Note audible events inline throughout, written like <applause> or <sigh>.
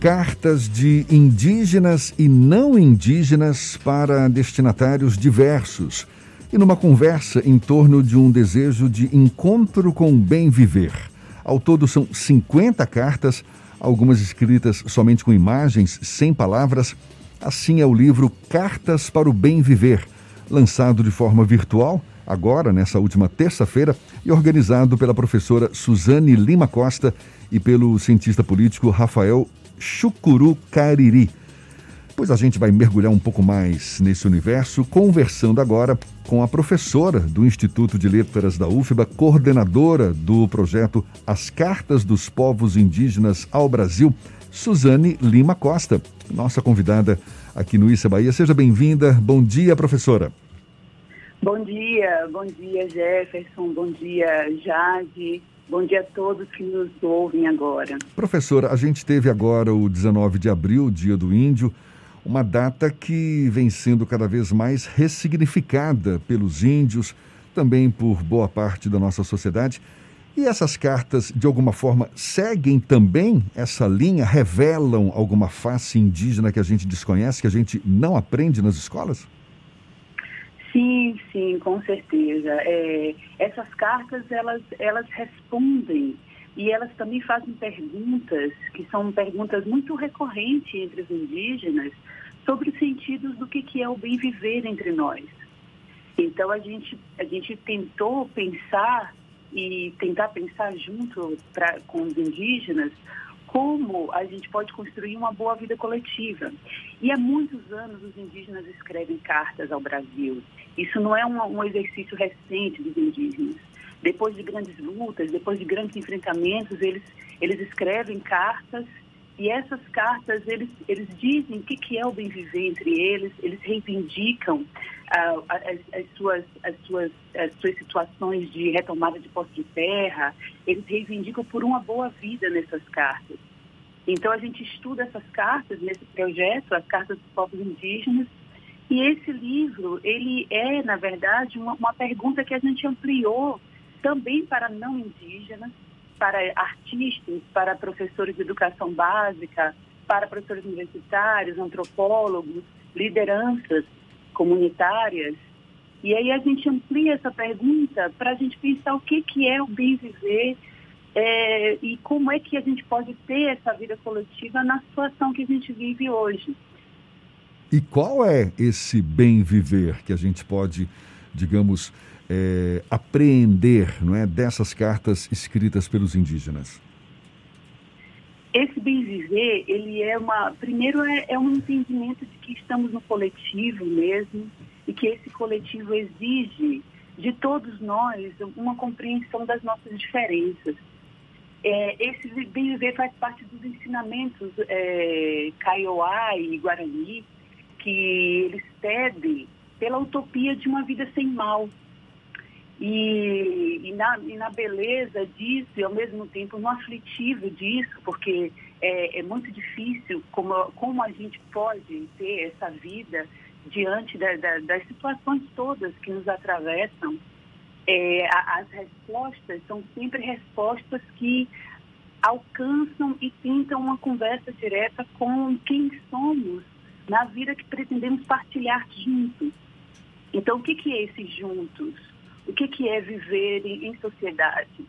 cartas de indígenas e não indígenas para destinatários diversos e numa conversa em torno de um desejo de encontro com o bem viver. Ao todo são 50 cartas, algumas escritas somente com imagens, sem palavras. Assim é o livro Cartas para o Bem Viver, lançado de forma virtual agora, nessa última terça-feira, e organizado pela professora Suzane Lima Costa e pelo cientista político Rafael Chucuru Cariri. Pois a gente vai mergulhar um pouco mais nesse universo, conversando agora com a professora do Instituto de Letras da UFBA, coordenadora do projeto As Cartas dos Povos Indígenas ao Brasil, Suzane Lima Costa, nossa convidada aqui no Issa Bahia. Seja bem-vinda. Bom dia, professora. Bom dia, bom dia, Jefferson, bom dia, Jade. Bom dia a todos que nos ouvem agora. Professora, a gente teve agora o 19 de abril, Dia do Índio, uma data que vem sendo cada vez mais ressignificada pelos índios, também por boa parte da nossa sociedade. E essas cartas, de alguma forma, seguem também essa linha, revelam alguma face indígena que a gente desconhece, que a gente não aprende nas escolas? Sim, sim, com certeza. É, essas cartas, elas, elas respondem e elas também fazem perguntas, que são perguntas muito recorrentes entre os indígenas, sobre os sentidos do que, que é o bem viver entre nós. Então, a gente, a gente tentou pensar e tentar pensar junto pra, com os indígenas como a gente pode construir uma boa vida coletiva. E há muitos anos os indígenas escrevem cartas ao Brasil. Isso não é um, um exercício recente dos indígenas. Depois de grandes lutas, depois de grandes enfrentamentos, eles, eles escrevem cartas e essas cartas, eles, eles dizem o que, que é o bem viver entre eles, eles reivindicam ah, as, as, suas, as, suas, as suas situações de retomada de posse de terra, eles reivindicam por uma boa vida nessas cartas. Então, a gente estuda essas cartas nesse projeto, as cartas dos povos indígenas, e esse livro, ele é, na verdade, uma, uma pergunta que a gente ampliou também para não indígenas, para artistas, para professores de educação básica, para professores universitários, antropólogos, lideranças comunitárias. E aí a gente amplia essa pergunta para a gente pensar o que, que é o bem viver é, e como é que a gente pode ter essa vida coletiva na situação que a gente vive hoje. E qual é esse bem viver que a gente pode, digamos, é, apreender não é, dessas cartas escritas pelos indígenas? Esse bem viver, ele é uma. Primeiro, é, é um entendimento de que estamos no coletivo mesmo e que esse coletivo exige de todos nós uma compreensão das nossas diferenças. É, esse bem viver faz parte dos ensinamentos é, Kaiowá e Guarani, que eles pedem pela utopia de uma vida sem mal, e, e, na, e na beleza disso e ao mesmo tempo no aflitivo disso, porque é, é muito difícil como, como a gente pode ter essa vida diante da, da, das situações todas que nos atravessam. É, as respostas são sempre respostas que alcançam e tentam uma conversa direta com quem somos na vida que pretendemos partilhar juntos. Então, o que, que é esse juntos? o que, que é viver em, em sociedade.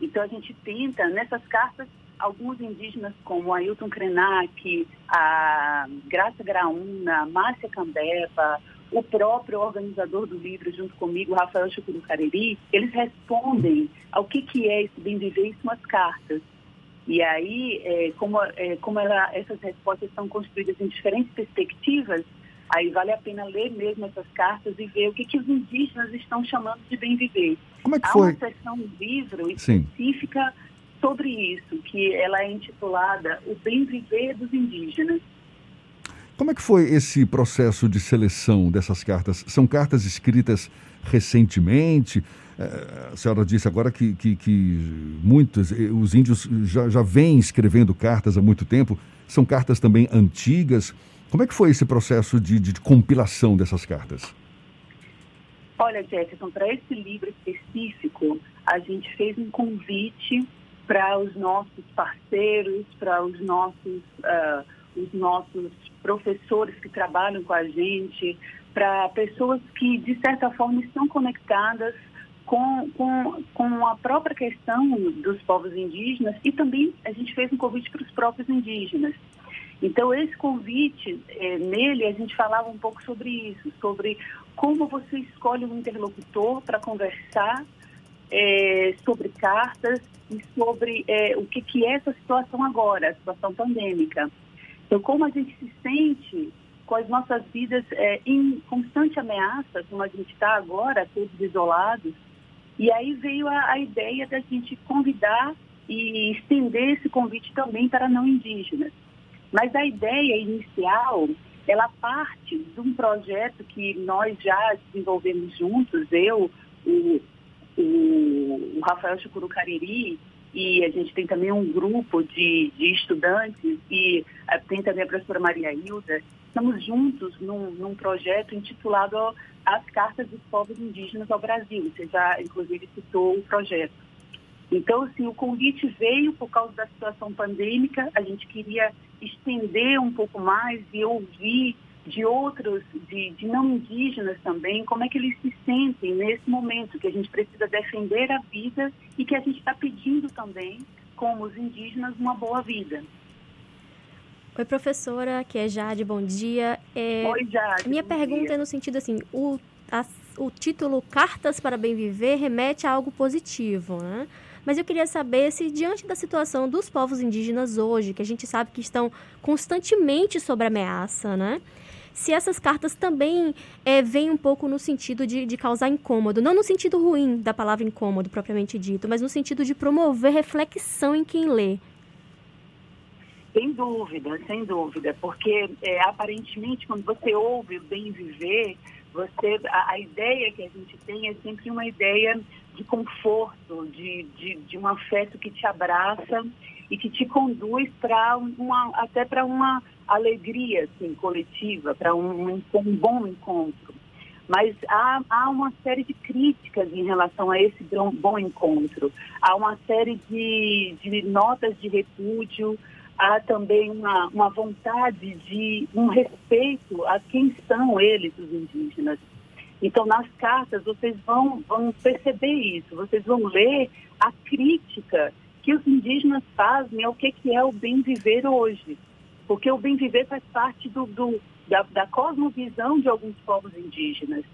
Então a gente tenta, nessas cartas, alguns indígenas como Ailton Krenak, a Graça Graúna, Márcia Cambeba, o próprio organizador do livro junto comigo, Rafael Chucuru Cariri, eles respondem ao que, que é esse bem viver em suas cartas. E aí, é, como, é, como ela, essas respostas são construídas em diferentes perspectivas, Aí vale a pena ler mesmo essas cartas e ver o que, que os indígenas estão chamando de bem viver. Como é que Há foi? uma seção do livro específica Sim. sobre isso, que ela é intitulada O Bem Viver dos Indígenas. Como é que foi esse processo de seleção dessas cartas? São cartas escritas recentemente? A senhora disse agora que, que, que muitos, eh, os índios já, já vêm escrevendo cartas há muito tempo. São cartas também antigas. Como é que foi esse processo de, de compilação dessas cartas? Olha, Jefferson, para esse livro específico, a gente fez um convite para os nossos parceiros, para os nossos, uh, os nossos professores que trabalham com a gente, para pessoas que, de certa forma, estão conectadas com, com, com a própria questão dos povos indígenas e também a gente fez um convite para os próprios indígenas. Então, esse convite, é, nele, a gente falava um pouco sobre isso, sobre como você escolhe um interlocutor para conversar é, sobre cartas e sobre é, o que, que é essa situação agora, a situação pandêmica. Então, como a gente se sente com as nossas vidas é, em constante ameaça, como a gente está agora, todos isolados. E aí veio a, a ideia da gente convidar e estender esse convite também para não indígenas. Mas a ideia inicial, ela parte de um projeto que nós já desenvolvemos juntos, eu, o, o, o Rafael Chucuru Cariri, e a gente tem também um grupo de, de estudantes e uh, tem também a professora Maria Hilda. Estamos juntos num, num projeto intitulado As Cartas dos Povos Indígenas ao Brasil. Você já, inclusive, citou o projeto. Então, assim, o convite veio por causa da situação pandêmica. A gente queria estender um pouco mais e ouvir de outros, de, de, não indígenas também, como é que eles se sentem nesse momento que a gente precisa defender a vida e que a gente está pedindo também, como os indígenas, uma boa vida. Oi, professora, que é Jade, bom dia. É, Oi, Jade. Minha pergunta dia. é no sentido assim, o, a, o título Cartas para Bem Viver remete a algo positivo, né? Mas eu queria saber se, diante da situação dos povos indígenas hoje, que a gente sabe que estão constantemente sob ameaça, né? Se essas cartas também é, vêm um pouco no sentido de, de causar incômodo, não no sentido ruim da palavra incômodo propriamente dito, mas no sentido de promover reflexão em quem lê. Sem dúvida, sem dúvida, porque é, aparentemente quando você ouve o bem viver, você a, a, ideia que a gente tem é sempre uma ideia de conforto, de, de, de um afeto que te abraça e que te conduz para uma até para uma alegria assim, coletiva, para um, um, bom encontro. Mas há, há uma série de críticas em relação a esse bom encontro. Há uma série de, de notas de repúdio, há também uma, uma vontade de um respeito a quem são eles, os indígenas. Então, nas cartas, vocês vão, vão perceber isso, vocês vão ler a crítica que os indígenas fazem ao que, que é o bem viver hoje. Porque o bem viver faz parte do, do da, da cosmovisão de alguns povos indígenas.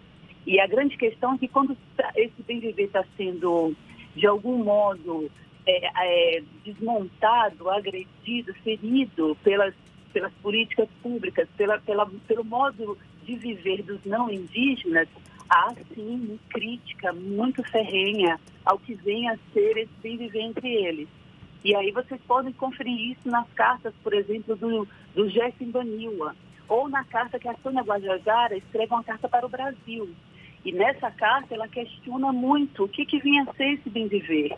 E a grande questão é que quando esse bem viver está sendo, de algum modo, é, é, desmontado, agredido, ferido pelas, pelas políticas públicas, pela, pela, pelo modo de viver dos não indígenas, há sim crítica muito ferrenha ao que vem a ser esse bem viver entre eles. E aí vocês podem conferir isso nas cartas, por exemplo, do, do Jeff Baniwa, ou na carta que a Sônia Guajajara escreve uma carta para o Brasil. E nessa carta ela questiona muito o que, que vinha a ser esse bem viver.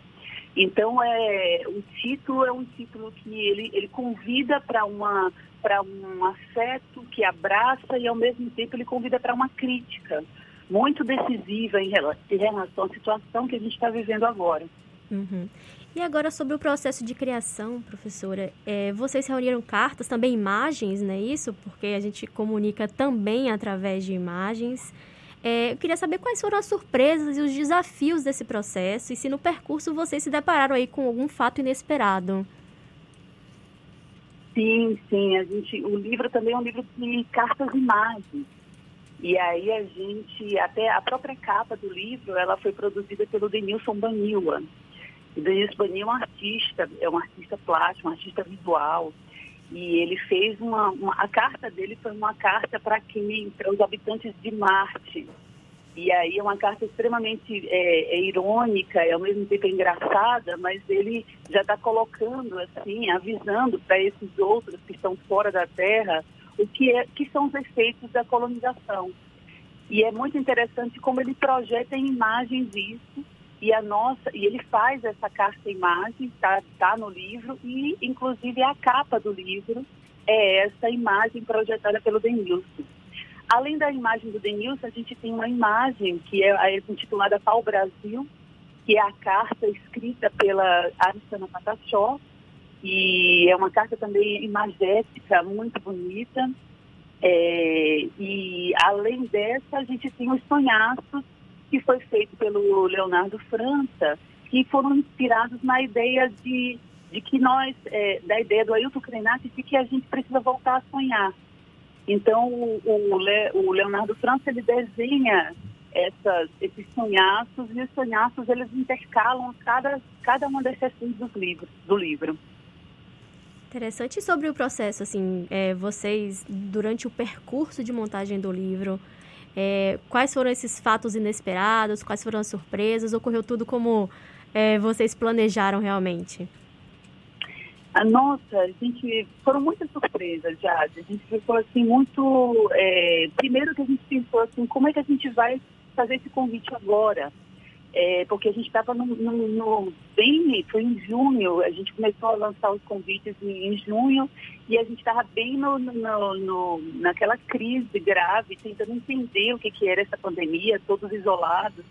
Então, é, o título é um título que ele, ele convida para uma para um afeto que abraça e, ao mesmo tempo, ele convida para uma crítica muito decisiva em relação à situação que a gente está vivendo agora. Uhum. E agora sobre o processo de criação, professora, é, vocês reuniram cartas, também imagens, não é isso? Porque a gente comunica também através de imagens. É, eu queria saber quais foram as surpresas e os desafios desse processo e se no percurso vocês se depararam aí com algum fato inesperado. Sim, sim. A gente, o livro também é um livro de cartas e imagens. E aí a gente, até a própria capa do livro, ela foi produzida pelo Denilson Banila. O Denilson Banila é um artista, é um artista plástico, um artista visual. E ele fez uma, uma a carta dele foi uma carta para quem, para os habitantes de Marte. E aí é uma carta extremamente é, é irônica e ao mesmo tempo engraçada, mas ele já está colocando assim, avisando para esses outros que estão fora da Terra o que, é, que são os efeitos da colonização. E é muito interessante como ele projeta em imagens isso e a nossa e ele faz essa carta imagem está tá no livro e inclusive a capa do livro é essa imagem projetada pelo Denilson. Além da imagem do Denilson, a gente tem uma imagem que é, é intitulada Pau Brasil, que é a carta escrita pela Aristana Patachó, e é uma carta também imagética, muito bonita. É, e além dessa, a gente tem os sonhaços, que foi feito pelo Leonardo França, que foram inspirados na ideia de, de que nós, é, da ideia do Ailton Krenak, de que a gente precisa voltar a sonhar. Então, o, o, Le, o Leonardo França, ele desenha essas, esses sonhaços, e os sonhaços, eles intercalam cada, cada uma das sessões dos livros, do livro. Interessante sobre o processo, assim, é, vocês, durante o percurso de montagem do livro, é, quais foram esses fatos inesperados, quais foram as surpresas, ocorreu tudo como é, vocês planejaram realmente? A nossa, a gente, foram muitas surpresas, Jade. A gente ficou assim muito, é, primeiro que a gente pensou assim, como é que a gente vai fazer esse convite agora? É, porque a gente estava no, no, no, bem, foi em junho, a gente começou a lançar os convites em, em junho e a gente estava bem no, no, naquela crise grave, tentando entender o que, que era essa pandemia, todos isolados.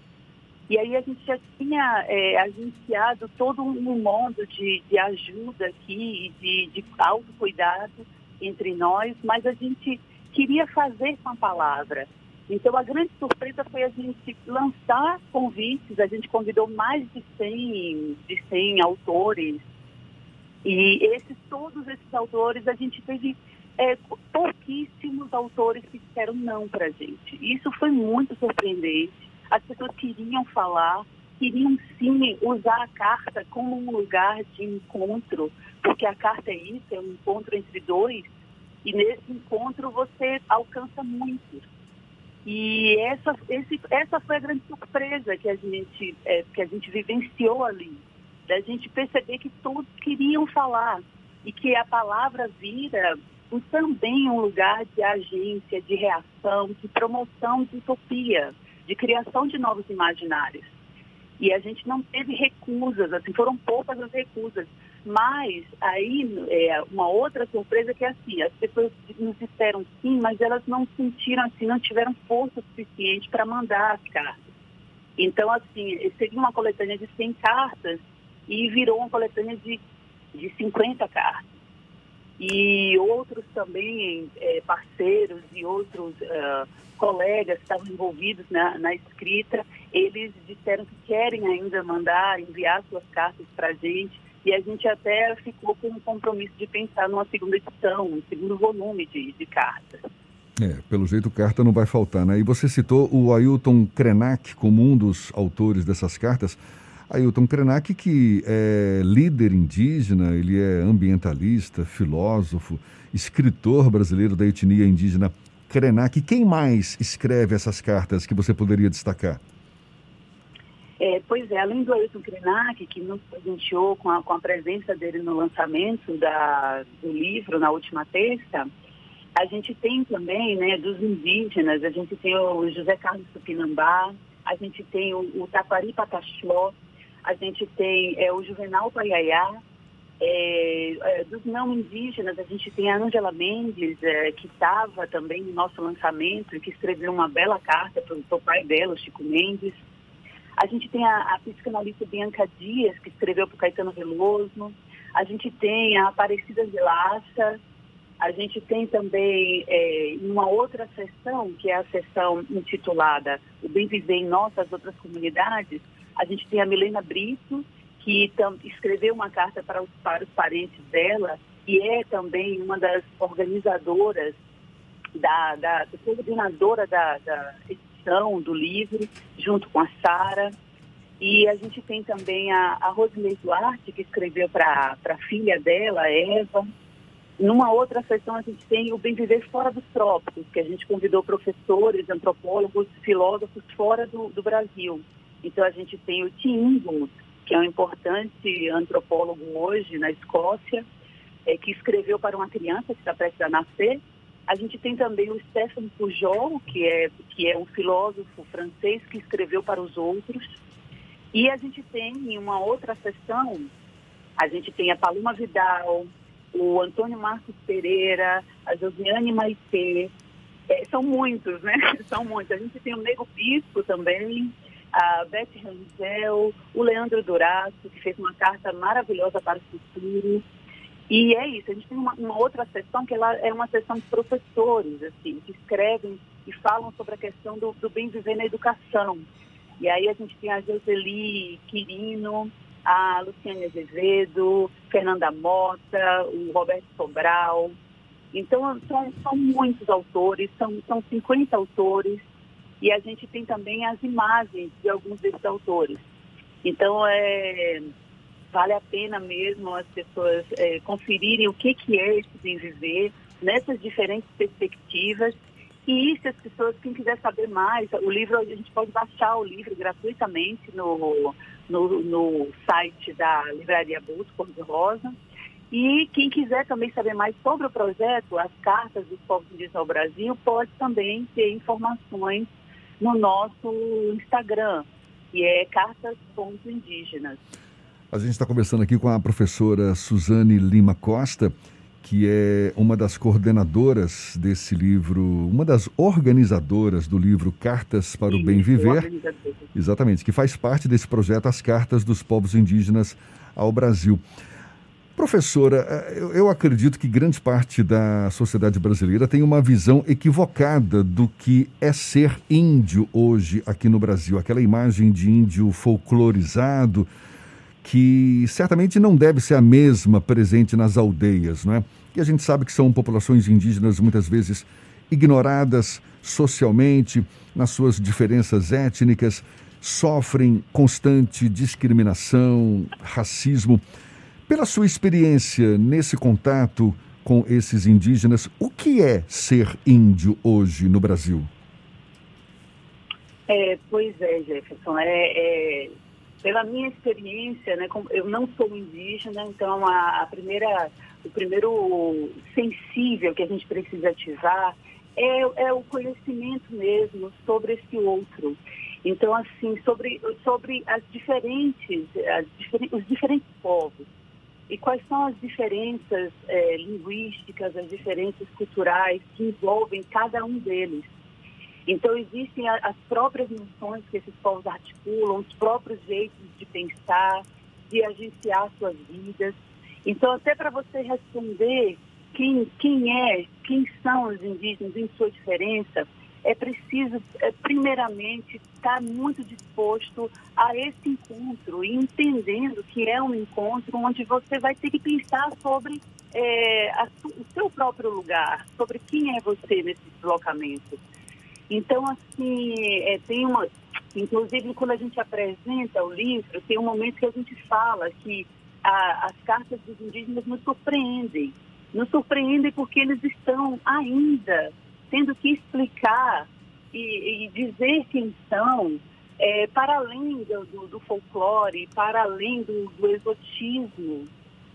E aí a gente já tinha é, agenciado todo um mundo de, de ajuda aqui, de, de autocuidado entre nós, mas a gente queria fazer com a palavra. Então, a grande surpresa foi a gente lançar convites, a gente convidou mais de 100, de 100 autores, e esses, todos esses autores, a gente teve é, pouquíssimos autores que disseram não para a gente. Isso foi muito surpreendente. As pessoas queriam falar, queriam sim usar a carta como um lugar de encontro, porque a carta é isso, é um encontro entre dois, e nesse encontro você alcança muitos. E essa, esse, essa foi a grande surpresa que a gente, é, que a gente vivenciou ali. Da gente perceber que todos queriam falar e que a palavra vira também um lugar de agência, de reação, de promoção de utopia, de criação de novos imaginários. E a gente não teve recusas, assim, foram poucas as recusas. Mas aí, é, uma outra surpresa que é assim, as pessoas nos disseram sim, mas elas não sentiram assim, não tiveram força suficiente para mandar as cartas. Então, assim, seria uma coletânea de 100 cartas e virou uma coletânea de, de 50 cartas. E outros também, é, parceiros e outros uh, colegas que estavam envolvidos na, na escrita, eles disseram que querem ainda mandar, enviar suas cartas para a gente. E a gente até ficou com o compromisso de pensar numa segunda edição, um segundo volume de, de cartas. É, pelo jeito carta não vai faltar, né? E você citou o Ailton Krenak como um dos autores dessas cartas. Ailton Krenak, que é líder indígena, ele é ambientalista, filósofo, escritor brasileiro da etnia indígena Krenak. Quem mais escreve essas cartas que você poderia destacar? É, pois é, além do Ailton Krenak, que nos presenteou com a, com a presença dele no lançamento da, do livro na última terça, a gente tem também, né, dos indígenas, a gente tem o José Carlos Tupinambá, a gente tem o, o Taquari Pataxó, a gente tem é, o Juvenal Paiaiá, é, é, dos não indígenas, a gente tem a Angela Mendes, é, que estava também no nosso lançamento e que escreveu uma bela carta para o pai dela, o Chico Mendes. A gente tem a, a psicanalista Bianca Dias, que escreveu para o Caetano Veloso. A gente tem a Aparecida de Laça. A gente tem também é, uma outra sessão, que é a sessão intitulada O Bem Viver em Nossas Outras Comunidades. A gente tem a Milena Brito, que escreveu uma carta para os, para os parentes dela e é também uma das organizadoras, da, da coordenadora da, da edição do livro, junto com a Sara. E a gente tem também a, a Rosemary Duarte, que escreveu para a filha dela, Eva. Numa outra sessão, a gente tem o Bem Viver Fora dos Trópicos, que a gente convidou professores, antropólogos, filósofos fora do, do Brasil. Então, a gente tem o Tim que é um importante antropólogo hoje na Escócia, é, que escreveu para uma criança que está prestes a nascer. A gente tem também o Stefan Pujol, que é, que é um filósofo francês que escreveu para os outros. E a gente tem, em uma outra sessão, a gente tem a Paloma Vidal, o Antônio Marcos Pereira, a Josiane Maitê, é, são muitos, né? <laughs> São muitos. A gente tem o Nego Bispo também, a Beth Rangel, o Leandro Duraço, que fez uma carta maravilhosa para o futuro. E é isso, a gente tem uma, uma outra sessão que ela é uma sessão de professores, assim, que escrevem e falam sobre a questão do, do bem viver na educação. E aí a gente tem a Joseli Quirino, a Luciane Azevedo, Fernanda Mota, o Roberto Sobral. Então, são, são muitos autores, são, são 50 autores, e a gente tem também as imagens de alguns desses autores. Então, é, vale a pena mesmo as pessoas é, conferirem o que, que é esse bem viver nessas diferentes perspectivas. E se as pessoas, quem quiser saber mais, o livro, a gente pode baixar o livro gratuitamente no, no, no site da Livraria Bolso Cor de Rosa. E quem quiser também saber mais sobre o projeto, as cartas dos povos indígenas ao Brasil, pode também ter informações no nosso Instagram, que é cartas.indígenas. A gente está conversando aqui com a professora Suzane Lima Costa, que é uma das coordenadoras desse livro, uma das organizadoras do livro Cartas para o Bem Viver. Exatamente, que faz parte desse projeto As Cartas dos Povos Indígenas ao Brasil. Professora, eh, eu acredito que grande parte da sociedade brasileira tem uma visão equivocada do que é ser índio hoje aqui no Brasil. Aquela imagem de índio folclorizado, que certamente não deve ser a mesma presente nas aldeias, não é? E a gente sabe que são populações indígenas muitas vezes ignoradas socialmente, nas suas diferenças étnicas, sofrem constante discriminação, racismo. Pela sua experiência nesse contato com esses indígenas, o que é ser índio hoje no Brasil? É, pois é, Jefferson. É, é, pela minha experiência, né, eu não sou indígena, então a, a, primeira, o primeiro sensível que a gente precisa ativar é, é o conhecimento mesmo sobre esse outro. Então, assim, sobre, sobre as diferentes, as os diferentes povos. E quais são as diferenças é, linguísticas, as diferenças culturais que envolvem cada um deles. Então, existem as próprias noções que esses povos articulam, os próprios jeitos de pensar, de agenciar suas vidas. Então, até para você responder quem, quem é, quem são os indígenas em sua diferença, é preciso, é, primeiramente, estar muito disposto a esse encontro e entendendo que é um encontro onde você vai ter que pensar sobre é, a, o seu próprio lugar, sobre quem é você nesse deslocamento. Então, assim, é, tem uma. Inclusive, quando a gente apresenta o livro, tem um momento que a gente fala que a, as cartas dos indígenas nos surpreendem. Nos surpreendem porque eles estão ainda tendo que explicar e, e dizer quem são, é, para além do, do, folclore, para além do, do exotismo.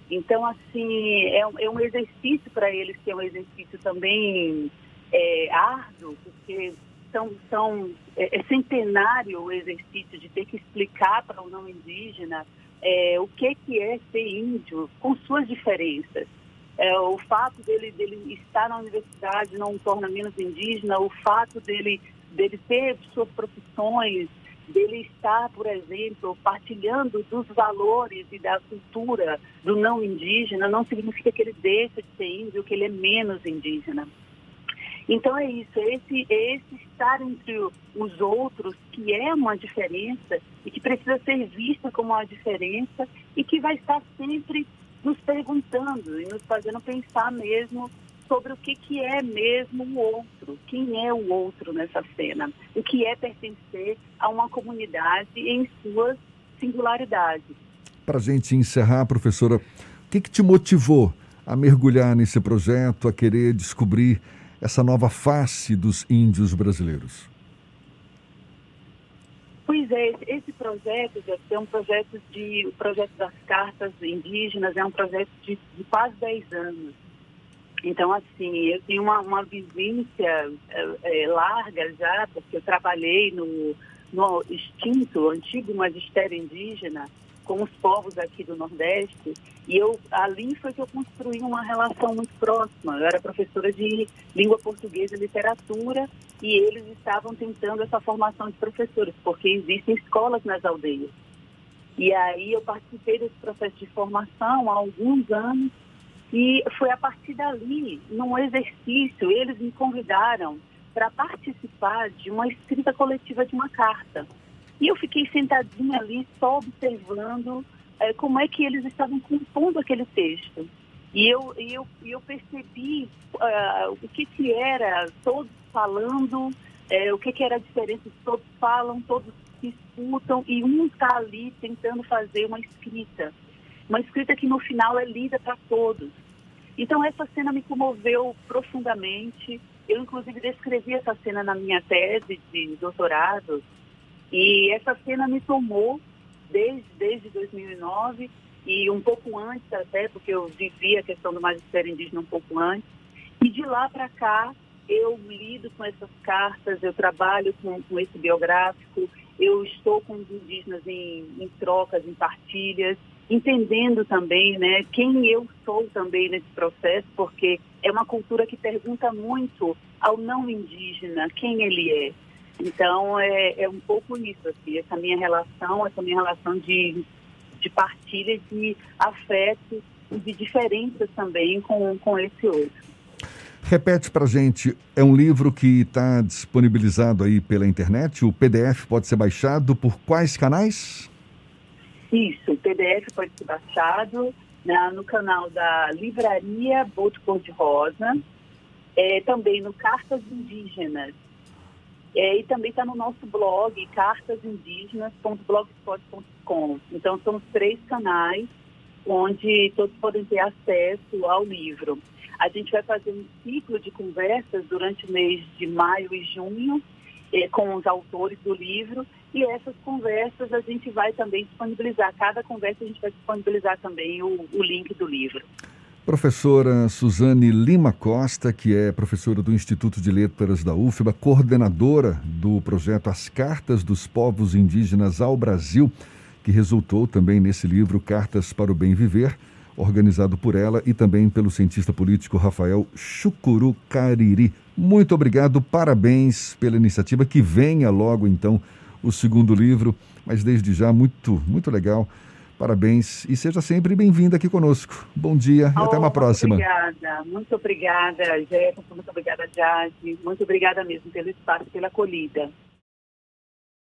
Então, assim, é, é um exercício para eles que é um exercício também é, árduo, porque são, são, é, é, centenário o exercício de ter que explicar para o não indígena é, o que, que é ser índio, com suas diferenças. É, o fato dele, dele estar na universidade não o torna menos indígena, o fato dele, dele ter suas profissões, dele estar, por exemplo, partilhando dos valores e da cultura do não indígena, não significa que ele deixa de ser índio, que ele é menos indígena. Então é isso, esse, esse estar entre os outros que é uma diferença e que precisa ser vista como uma diferença e que vai estar sempre nos perguntando e nos fazendo pensar mesmo sobre o que, que é mesmo o outro, quem é o outro nessa cena, o que é pertencer a uma comunidade em suas singularidades. Para a gente encerrar, professora, o que, que te motivou a mergulhar nesse projeto, a querer descobrir essa nova face dos índios brasileiros? Pois é, esse projeto é um projeto de o projeto das cartas indígenas é um projeto de, de quase 10 anos. Então, assim, eu tenho uma, uma vivência é, é, larga já, porque eu trabalhei no, no extinto, antigo magistério indígena, com os povos aqui do Nordeste. E eu ali foi que eu construí uma relação muito próxima. Eu era professora de língua portuguesa e literatura e eles estavam tentando essa formação de professores, porque existem escolas nas aldeias. E aí eu participei desse processo de formação há alguns anos e foi a partir dali, num exercício, eles me convidaram para participar de uma escrita coletiva de uma carta. E eu fiquei sentadinha ali só observando é, como é que eles estavam compondo aquele texto. E eu, eu, eu percebi uh, o que, que era todos falando, é, o que, que era a diferença, todos falam, todos escutam e um está ali tentando fazer uma escrita. Uma escrita que no final é lida para todos. Então essa cena me comoveu profundamente. Eu inclusive descrevi essa cena na minha tese de doutorado e essa cena me tomou desde, desde 2009 e um pouco antes até, porque eu vivi a questão do magistério indígena um pouco antes. E de lá para cá, eu lido com essas cartas, eu trabalho com, com esse biográfico, eu estou com os indígenas em, em trocas, em partilhas, entendendo também né, quem eu sou também nesse processo, porque é uma cultura que pergunta muito ao não indígena quem ele é. Então, é, é um pouco isso, assim, essa minha relação, essa minha relação de, de partilha, de afeto e de diferenças também com, com esse outro. Repete para gente, é um livro que está disponibilizado aí pela internet, o PDF pode ser baixado por quais canais? Isso, o PDF pode ser baixado né, no canal da Livraria Boto Cor de Rosa, é, também no Cartas Indígenas, é, e também está no nosso blog, cartasindígenas.blogspot.com. Então, são três canais onde todos podem ter acesso ao livro. A gente vai fazer um ciclo de conversas durante o mês de maio e junho eh, com os autores do livro e essas conversas a gente vai também disponibilizar. Cada conversa a gente vai disponibilizar também o, o link do livro. Professora Suzane Lima Costa, que é professora do Instituto de Letras da UFBA, coordenadora do projeto As Cartas dos Povos Indígenas ao Brasil, que resultou também nesse livro Cartas para o Bem Viver, organizado por ela e também pelo cientista político Rafael Chucuru Cariri. Muito obrigado, parabéns pela iniciativa, que venha logo então o segundo livro, mas desde já muito, muito legal Parabéns e seja sempre bem-vinda aqui conosco. Bom dia oh, e até uma próxima. Obrigada, muito obrigada, Jefferson, muito obrigada, Jade, muito obrigada mesmo pelo espaço, pela acolhida.